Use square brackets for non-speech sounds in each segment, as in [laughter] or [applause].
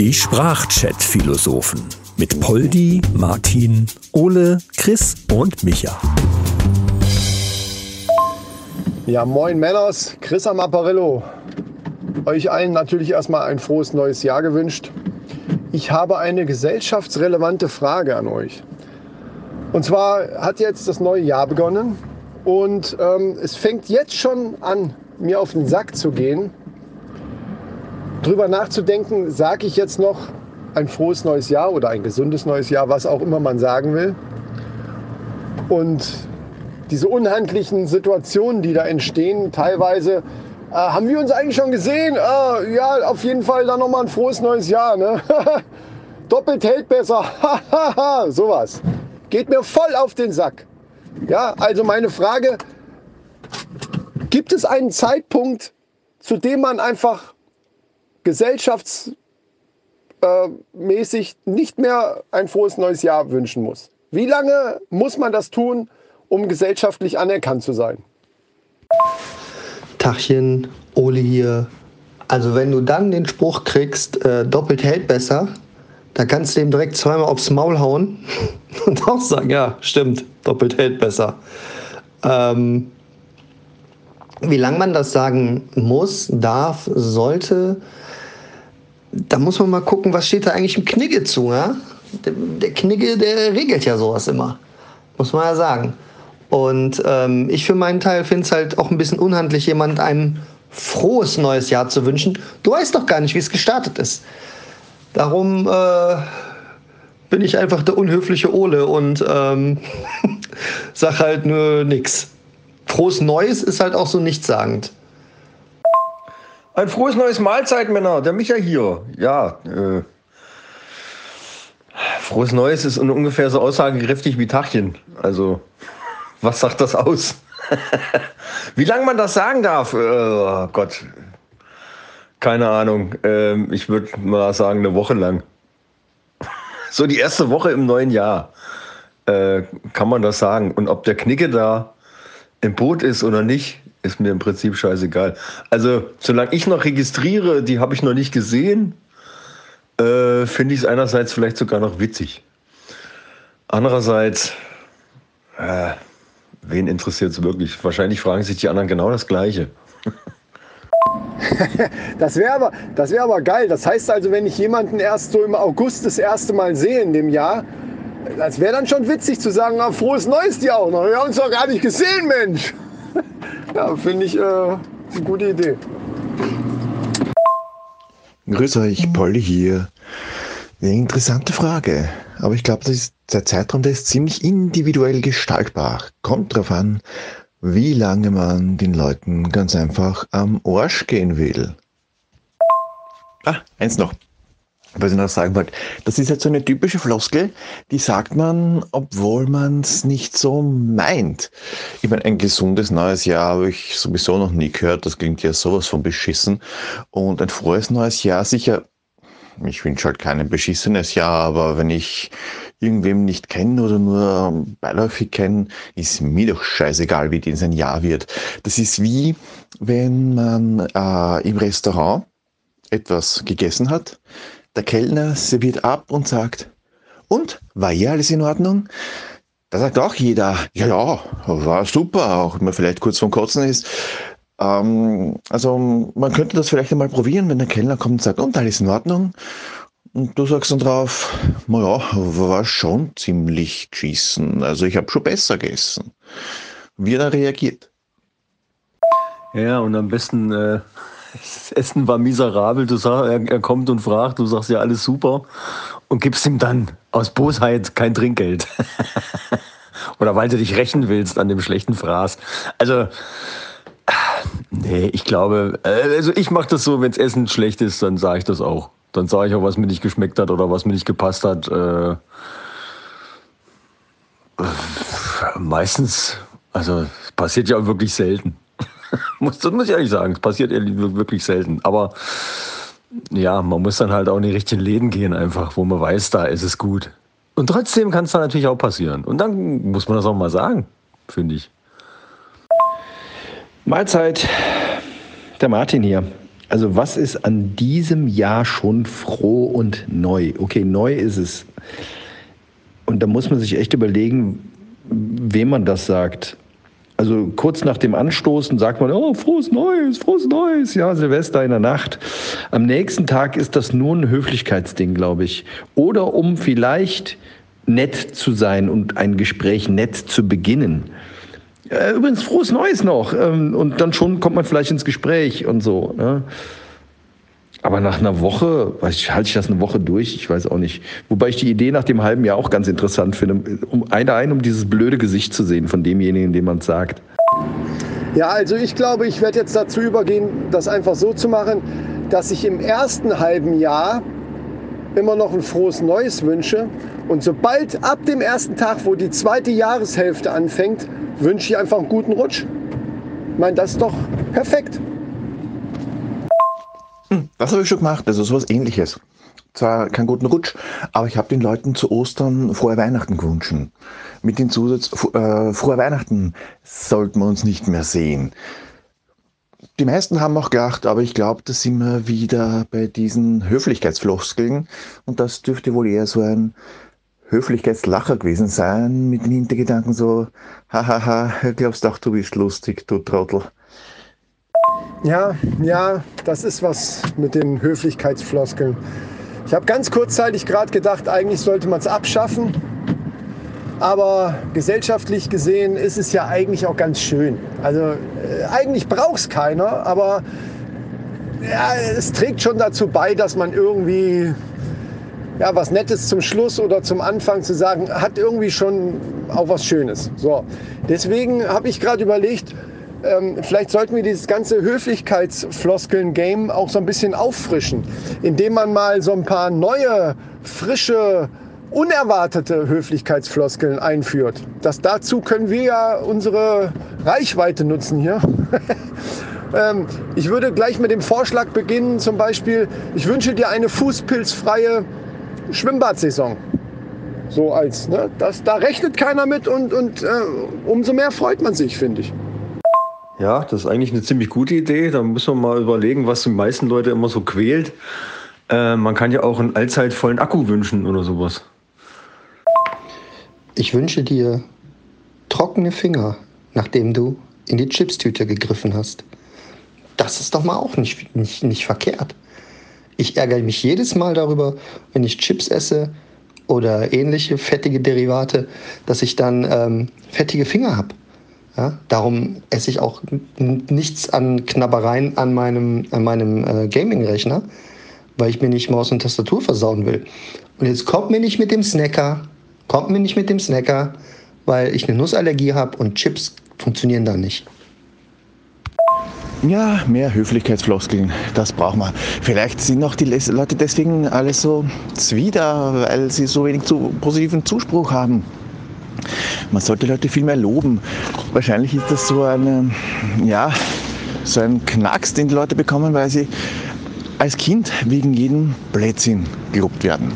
Die Sprachchat-Philosophen mit Poldi, Martin, Ole, Chris und Micha. Ja, moin Männers, Chris am Apparillo. Euch allen natürlich erstmal ein frohes neues Jahr gewünscht. Ich habe eine gesellschaftsrelevante Frage an euch. Und zwar hat jetzt das neue Jahr begonnen und ähm, es fängt jetzt schon an, mir auf den Sack zu gehen, drüber nachzudenken, sage ich jetzt noch ein frohes neues Jahr oder ein gesundes neues Jahr, was auch immer man sagen will. Und diese unhandlichen Situationen, die da entstehen, teilweise äh, haben wir uns eigentlich schon gesehen. Äh, ja, auf jeden Fall dann nochmal ein frohes neues Jahr. Ne? [laughs] Doppelt hält besser. [laughs] Sowas. Geht mir voll auf den Sack. Ja, also meine Frage, gibt es einen Zeitpunkt, zu dem man einfach gesellschaftsmäßig nicht mehr ein frohes neues Jahr wünschen muss. Wie lange muss man das tun, um gesellschaftlich anerkannt zu sein? Tachchen, Ole hier. Also wenn du dann den Spruch kriegst, äh, doppelt hält besser, da kannst du ihm direkt zweimal aufs Maul hauen [laughs] und auch sagen, ja, stimmt, doppelt hält besser. Ähm, wie lange man das sagen muss, darf, sollte, da muss man mal gucken, was steht da eigentlich im Knigge zu. Ja? Der, der Knigge, der regelt ja sowas immer. Muss man ja sagen. Und ähm, ich für meinen Teil finde es halt auch ein bisschen unhandlich, jemand ein frohes neues Jahr zu wünschen. Du weißt doch gar nicht, wie es gestartet ist. Darum äh, bin ich einfach der unhöfliche Ole und ähm, [laughs] sag halt nur nix. Frohes Neues ist halt auch so nichtssagend. Ein frohes neues Mahlzeit, Männer. Der Micha hier. Ja, äh, frohes Neues ist ungefähr so aussagekräftig wie Tachchen. Also, was sagt das aus? [laughs] wie lange man das sagen darf? Äh, oh Gott. Keine Ahnung. Ähm, ich würde mal sagen, eine Woche lang. [laughs] so die erste Woche im neuen Jahr äh, kann man das sagen. Und ob der Knicke da im Boot ist oder nicht, ist mir im Prinzip scheißegal. Also, solange ich noch registriere, die habe ich noch nicht gesehen, äh, finde ich es einerseits vielleicht sogar noch witzig. Andererseits, äh, wen interessiert es wirklich? Wahrscheinlich fragen sich die anderen genau das Gleiche. [laughs] das wäre aber, wär aber geil. Das heißt also, wenn ich jemanden erst so im August das erste Mal sehe in dem Jahr, das wäre dann schon witzig zu sagen, ah, frohes Neues dir auch noch. Wir haben uns doch gar nicht gesehen, Mensch. [laughs] ja, finde ich äh, eine gute Idee. Grüß euch, Polly hier. Eine interessante Frage. Aber ich glaube, der Zeitraum der ist ziemlich individuell gestaltbar. Kommt drauf an, wie lange man den Leuten ganz einfach am Arsch gehen will. Ah, eins noch was ich noch sagen wollte, das ist jetzt so eine typische Floskel, die sagt man, obwohl man es nicht so meint. Ich meine, ein gesundes neues Jahr habe ich sowieso noch nie gehört, das klingt ja sowas von beschissen. Und ein frohes neues Jahr sicher, ich wünsche halt kein beschissenes Jahr, aber wenn ich irgendwem nicht kenne oder nur beiläufig kenne, ist mir doch scheißegal, wie das ein Jahr wird. Das ist wie, wenn man äh, im Restaurant etwas gegessen hat, der Kellner serviert ab und sagt, und, war hier alles in Ordnung? Da sagt auch jeder, ja, ja, war super, auch wenn man vielleicht kurz vom Kotzen ist. Ähm, also man könnte das vielleicht einmal probieren, wenn der Kellner kommt und sagt, und alles in Ordnung? Und du sagst dann drauf, naja, war schon ziemlich geschissen. Also ich habe schon besser gegessen. Wie er reagiert. Ja, und am besten äh, das Essen war miserabel. Du sagst, er, er, kommt und fragt, du sagst ja alles super und gibst ihm dann aus Bosheit kein Trinkgeld. [laughs] Oder weil du dich rächen willst an dem schlechten Fraß. Also, nee, ich glaube, äh, also ich mache das so, wenn das Essen schlecht ist, dann sage ich das auch. Dann sage ich auch, was mir nicht geschmeckt hat oder was mir nicht gepasst hat. Äh, meistens, also passiert ja wirklich selten. Muss, das muss ich ehrlich sagen. Es passiert wirklich selten. Aber ja, man muss dann halt auch in die richtigen Läden gehen, einfach, wo man weiß, da ist es gut. Und trotzdem kann es dann natürlich auch passieren. Und dann muss man das auch mal sagen, finde ich. Mahlzeit, der Martin hier. Also was ist an diesem Jahr schon froh und neu? Okay, neu ist es. Und da muss man sich echt überlegen, wem man das sagt. Also kurz nach dem Anstoßen sagt man, oh, frohes Neues, frohes Neues, ja, Silvester in der Nacht. Am nächsten Tag ist das nur ein Höflichkeitsding, glaube ich. Oder um vielleicht nett zu sein und ein Gespräch nett zu beginnen. Äh, übrigens, frohes Neues noch. Ähm, und dann schon kommt man vielleicht ins Gespräch und so. Ne? Aber nach einer Woche, ich, halte ich das eine Woche durch? Ich weiß auch nicht. Wobei ich die Idee nach dem halben Jahr auch ganz interessant finde. Um eine ein, um dieses blöde Gesicht zu sehen von demjenigen, dem man es sagt. Ja, also ich glaube, ich werde jetzt dazu übergehen, das einfach so zu machen, dass ich im ersten halben Jahr immer noch ein frohes Neues wünsche. Und sobald ab dem ersten Tag, wo die zweite Jahreshälfte anfängt, wünsche ich einfach einen guten Rutsch. Ich meine, das ist doch perfekt. Hm, das habe ich schon gemacht, also sowas ähnliches. Zwar keinen guten Rutsch, aber ich habe den Leuten zu Ostern frohe Weihnachten gewünscht. Mit dem Zusatz, äh, frohe Weihnachten sollten wir uns nicht mehr sehen. Die meisten haben auch gedacht, aber ich glaube, da sind wir wieder bei diesen Höflichkeitsfloskeln und das dürfte wohl eher so ein Höflichkeitslacher gewesen sein, mit den Hintergedanken so, hahaha, glaubst doch, du bist lustig, du Trottel. Ja, ja, das ist was mit den Höflichkeitsfloskeln. Ich habe ganz kurzzeitig gerade gedacht, eigentlich sollte man es abschaffen. Aber gesellschaftlich gesehen ist es ja eigentlich auch ganz schön. Also äh, eigentlich braucht es keiner, aber ja, es trägt schon dazu bei, dass man irgendwie ja, was Nettes zum Schluss oder zum Anfang zu sagen, hat irgendwie schon auch was Schönes. So, deswegen habe ich gerade überlegt, ähm, vielleicht sollten wir dieses ganze Höflichkeitsfloskeln-Game auch so ein bisschen auffrischen, indem man mal so ein paar neue, frische, unerwartete Höflichkeitsfloskeln einführt. Das dazu können wir ja unsere Reichweite nutzen hier. [laughs] ähm, ich würde gleich mit dem Vorschlag beginnen, zum Beispiel, ich wünsche dir eine fußpilzfreie Schwimmbadsaison. So als, ne? Das, da rechnet keiner mit und, und äh, umso mehr freut man sich, finde ich. Ja, das ist eigentlich eine ziemlich gute Idee. Da muss man mal überlegen, was die meisten Leute immer so quält. Äh, man kann ja auch einen allzeit vollen Akku wünschen oder sowas. Ich wünsche dir trockene Finger, nachdem du in die Chipstüte gegriffen hast. Das ist doch mal auch nicht, nicht, nicht verkehrt. Ich ärgere mich jedes Mal darüber, wenn ich Chips esse oder ähnliche fettige Derivate, dass ich dann ähm, fettige Finger habe. Ja, darum esse ich auch nichts an Knabbereien an meinem, an meinem äh, Gaming-Rechner, weil ich mir nicht Maus und Tastatur versauen will. Und jetzt kommt mir nicht mit dem Snacker, kommt mir nicht mit dem Snacker, weil ich eine Nussallergie habe und Chips funktionieren da nicht. Ja, mehr Höflichkeitsfloskeln, das brauchen wir. Vielleicht sind auch die Leute deswegen alle so zwider, weil sie so wenig zu positiven Zuspruch haben. Man sollte Leute viel mehr loben. Wahrscheinlich ist das so eine, ja, so ein Knacks, den die Leute bekommen, weil sie als Kind wegen jedem Blödsinn gelobt werden.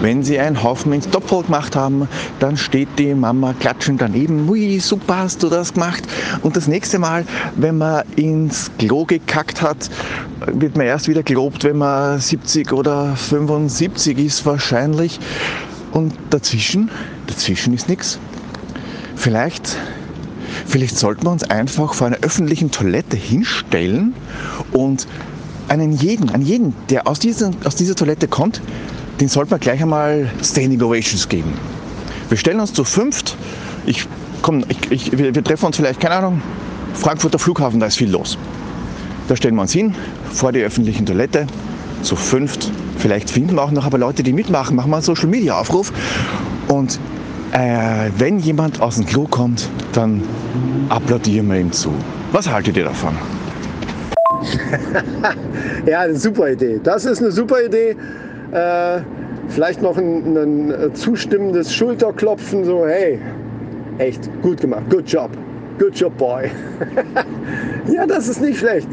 Wenn sie einen Haufen ins Topf gemacht haben, dann steht die Mama klatschend daneben. Ui, super hast du das gemacht. Und das nächste Mal, wenn man ins Klo gekackt hat, wird man erst wieder gelobt, wenn man 70 oder 75 ist wahrscheinlich. Und dazwischen, dazwischen ist nichts. Vielleicht, vielleicht sollten wir uns einfach vor einer öffentlichen Toilette hinstellen und einen jeden, an jeden, der aus, diesen, aus dieser Toilette kommt, den sollten wir gleich einmal Standing Ovations geben. Wir stellen uns zu fünft. Ich, komm, ich, ich, wir, wir treffen uns vielleicht, keine Ahnung, Frankfurter Flughafen, da ist viel los. Da stellen wir uns hin, vor die öffentlichen Toilette, zu fünft. Vielleicht finden wir auch noch aber Leute, die mitmachen. Machen wir einen Social Media Aufruf. Und äh, wenn jemand aus dem Klo kommt, dann applaudieren wir ihm zu. Was haltet ihr davon? [laughs] ja, eine super Idee. Das ist eine super Idee. Äh, vielleicht noch ein, ein, zustimmendes Schulterklopfen, so hey, echt gut gemacht, good job, good job, boy. [laughs] ja, das ist nicht schlecht.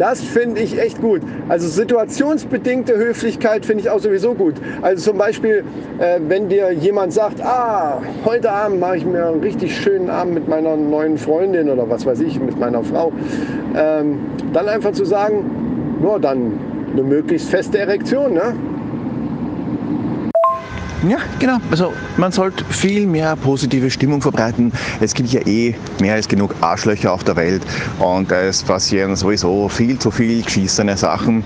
Das finde ich echt gut. Also situationsbedingte Höflichkeit finde ich auch sowieso gut. Also zum Beispiel, äh, wenn dir jemand sagt, ah, heute Abend mache ich mir einen richtig schönen Abend mit meiner neuen Freundin oder was weiß ich, mit meiner Frau, ähm, dann einfach zu sagen, nur dann eine möglichst feste Erektion. Ne? Ja, genau. Also man sollte viel mehr positive Stimmung verbreiten. Es gibt ja eh mehr als genug Arschlöcher auf der Welt und es passieren sowieso viel zu viel geschissene Sachen.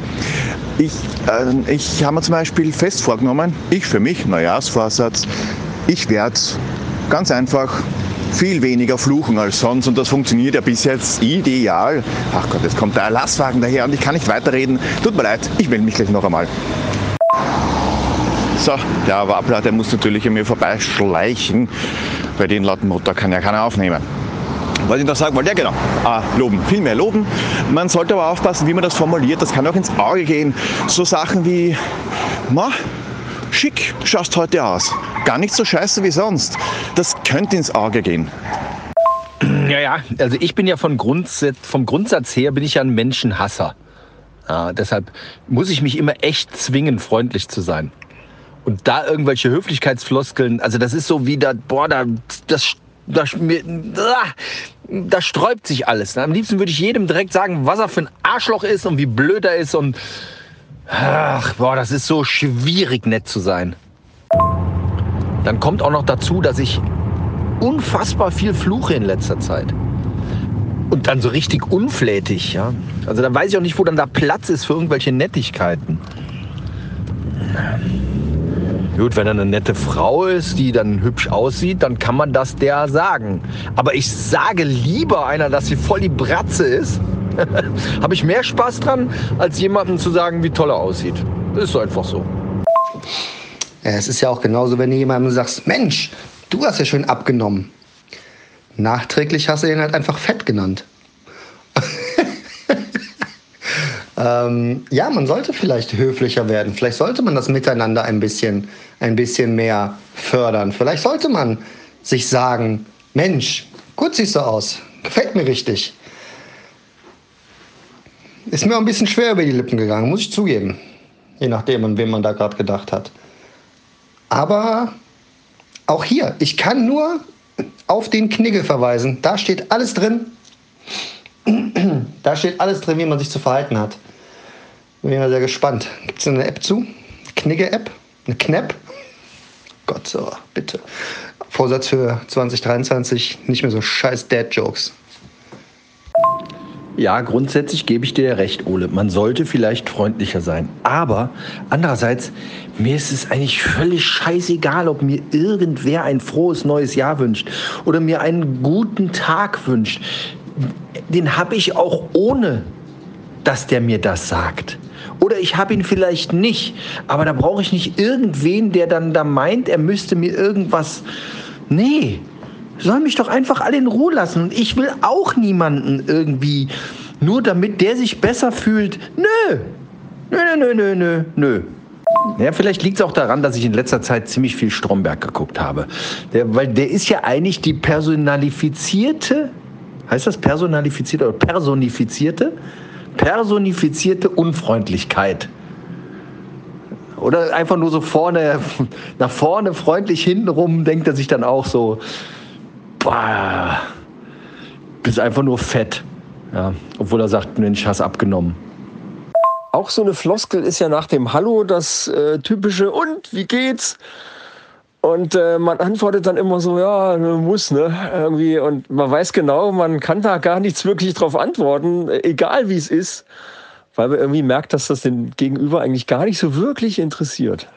Ich, äh, ich habe mir zum Beispiel fest vorgenommen, ich für mich, Neujahrsvorsatz, ich werde ganz einfach viel weniger fluchen als sonst und das funktioniert ja bis jetzt ideal. Ach Gott, jetzt kommt der Erlasswagen daher und ich kann nicht weiterreden. Tut mir leid, ich melde mich gleich noch einmal. So, der Wabler, der muss natürlich an mir vorbeischleichen. Bei den lauten Motor kann ja keiner aufnehmen. Was ich noch sagen wollte, ja genau, ah, loben, viel mehr loben. Man sollte aber aufpassen, wie man das formuliert, das kann auch ins Auge gehen. So Sachen wie, na, schick schaust heute aus, gar nicht so scheiße wie sonst. Das könnte ins Auge gehen. Ja, ja, also ich bin ja von Grundsatz, vom Grundsatz her bin ich ja ein Menschenhasser. Ja, deshalb muss ich mich immer echt zwingen, freundlich zu sein. Und da irgendwelche Höflichkeitsfloskeln, also das ist so wie da, boah, da, das, das, da sträubt sich alles. Am liebsten würde ich jedem direkt sagen, was er für ein Arschloch ist und wie blöd er ist und ach, boah, das ist so schwierig nett zu sein. Dann kommt auch noch dazu, dass ich unfassbar viel fluche in letzter Zeit. Und dann so richtig unflätig, ja. Also dann weiß ich auch nicht, wo dann da Platz ist für irgendwelche Nettigkeiten. Gut, wenn er eine nette Frau ist, die dann hübsch aussieht, dann kann man das der sagen. Aber ich sage lieber einer, dass sie voll die Bratze ist. [laughs] Habe ich mehr Spaß dran, als jemandem zu sagen, wie toll er aussieht. Das ist einfach so. Ja, es ist ja auch genauso, wenn du jemandem sagst, Mensch, du hast ja schön abgenommen. Nachträglich hast du ihn halt einfach fett genannt. Ähm, ja, man sollte vielleicht höflicher werden. Vielleicht sollte man das Miteinander ein bisschen, ein bisschen mehr fördern. Vielleicht sollte man sich sagen, Mensch, gut siehst du aus, gefällt mir richtig. Ist mir auch ein bisschen schwer über die Lippen gegangen, muss ich zugeben. Je nachdem, an wen man da gerade gedacht hat. Aber auch hier, ich kann nur auf den Knigge verweisen. Da steht alles drin. [clears throat] Da steht alles drin, wie man sich zu verhalten hat. Bin ja sehr gespannt. Gibt es eine App zu? Knigge-App? Eine Knapp? Gott, so, bitte. Vorsatz für 2023, nicht mehr so scheiß Dad-Jokes. Ja, grundsätzlich gebe ich dir recht, Ole. Man sollte vielleicht freundlicher sein. Aber andererseits, mir ist es eigentlich völlig scheißegal, ob mir irgendwer ein frohes neues Jahr wünscht oder mir einen guten Tag wünscht. Den habe ich auch ohne, dass der mir das sagt. Oder ich habe ihn vielleicht nicht, aber da brauche ich nicht irgendwen, der dann da meint, er müsste mir irgendwas. Nee, soll mich doch einfach alle in Ruhe lassen. Und ich will auch niemanden irgendwie, nur damit der sich besser fühlt. Nö. Nö, nö, nö, nö, nö. Ja, vielleicht liegt es auch daran, dass ich in letzter Zeit ziemlich viel Stromberg geguckt habe. Der, weil der ist ja eigentlich die personalifizierte, heißt das personalifizierte oder personifizierte? Personifizierte Unfreundlichkeit. Oder einfach nur so vorne, [laughs] nach vorne freundlich hintenrum denkt er sich dann auch so, boah, bist einfach nur fett. Ja, obwohl er sagt, Mensch, hast abgenommen. Auch so eine Floskel ist ja nach dem Hallo das äh, typische Und, wie geht's? Und äh, man antwortet dann immer so, ja, muss, ne? Irgendwie. Und man weiß genau, man kann da gar nichts wirklich drauf antworten, egal wie es ist, weil man irgendwie merkt, dass das den Gegenüber eigentlich gar nicht so wirklich interessiert.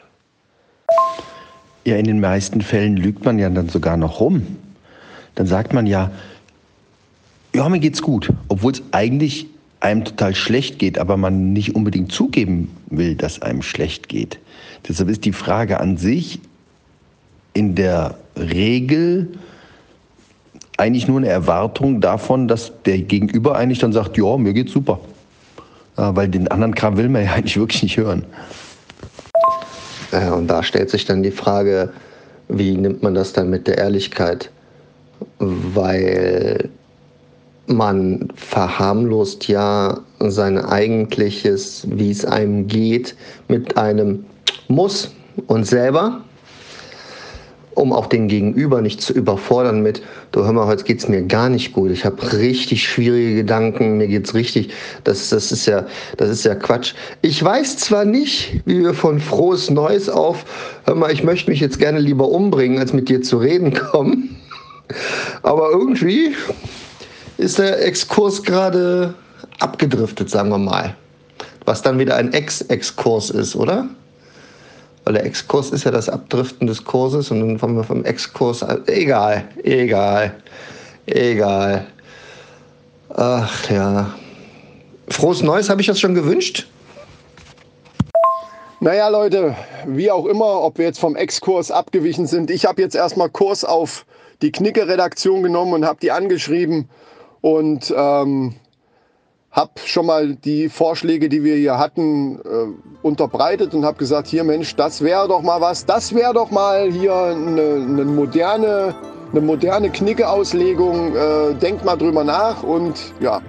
Ja, in den meisten Fällen lügt man ja dann sogar noch rum dann sagt man ja, ja, mir geht's gut, obwohl es eigentlich einem total schlecht geht, aber man nicht unbedingt zugeben will, dass einem schlecht geht. Deshalb ist die Frage an sich in der Regel eigentlich nur eine Erwartung davon, dass der Gegenüber eigentlich dann sagt, ja, mir geht's super. Weil den anderen Kram will man ja [laughs] eigentlich wirklich nicht hören. Äh, und da stellt sich dann die Frage, wie nimmt man das dann mit der Ehrlichkeit? weil man verharmlost ja sein eigentliches, wie es einem geht, mit einem Muss und selber. Um auch den Gegenüber nicht zu überfordern mit, du hör mal, heute geht's mir gar nicht gut. Ich habe richtig schwierige Gedanken, mir geht's richtig. Das, das, ist ja, das ist ja Quatsch. Ich weiß zwar nicht, wie wir von frohes Neues auf, hör mal, ich möchte mich jetzt gerne lieber umbringen, als mit dir zu reden kommen. Aber irgendwie ist der Exkurs gerade abgedriftet, sagen wir mal. Was dann wieder ein Ex-Exkurs ist, oder? Weil der Exkurs ist ja das Abdriften des Kurses und dann kommen wir vom Exkurs. Egal, egal, egal. Ach ja. Frohes Neues, habe ich das schon gewünscht? Naja, Leute, wie auch immer, ob wir jetzt vom Exkurs abgewichen sind. Ich habe jetzt erstmal Kurs auf die Knicke-Redaktion genommen und habe die angeschrieben und ähm, habe schon mal die Vorschläge, die wir hier hatten, äh, unterbreitet und habe gesagt, hier Mensch, das wäre doch mal was, das wäre doch mal hier eine, eine moderne, eine moderne Knicke-Auslegung. Äh, denkt mal drüber nach und ja,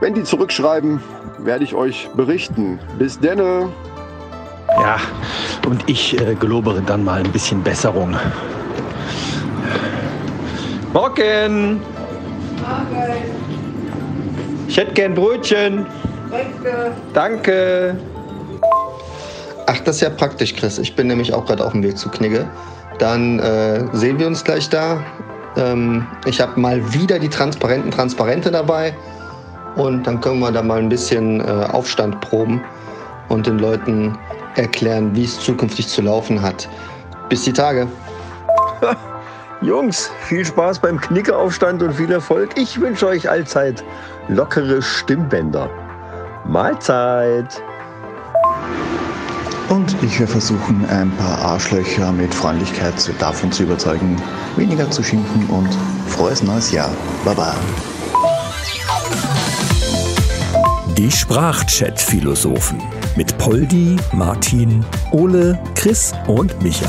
wenn die zurückschreiben, werde ich euch berichten. Bis denne. Ja, und ich äh, gelobere dann mal ein bisschen Besserung. Morgen! Ich hätte gern Brötchen. Danke. Danke. Ach, das ist ja praktisch, Chris. Ich bin nämlich auch gerade auf dem Weg zu Knigge. Dann äh, sehen wir uns gleich da. Ähm, ich habe mal wieder die transparenten Transparente dabei. Und dann können wir da mal ein bisschen äh, Aufstand proben und den Leuten erklären, wie es zukünftig zu laufen hat. Bis die Tage. [laughs] Jungs, viel Spaß beim Knickeraufstand und viel Erfolg. Ich wünsche euch allzeit lockere Stimmbänder. Mahlzeit! Und ich werde versuchen, ein paar Arschlöcher mit Freundlichkeit davon zu überzeugen, weniger zu schimpfen und frohes neues Jahr. Baba. Die Sprachchat-Philosophen mit Poldi, Martin, Ole, Chris und Micha.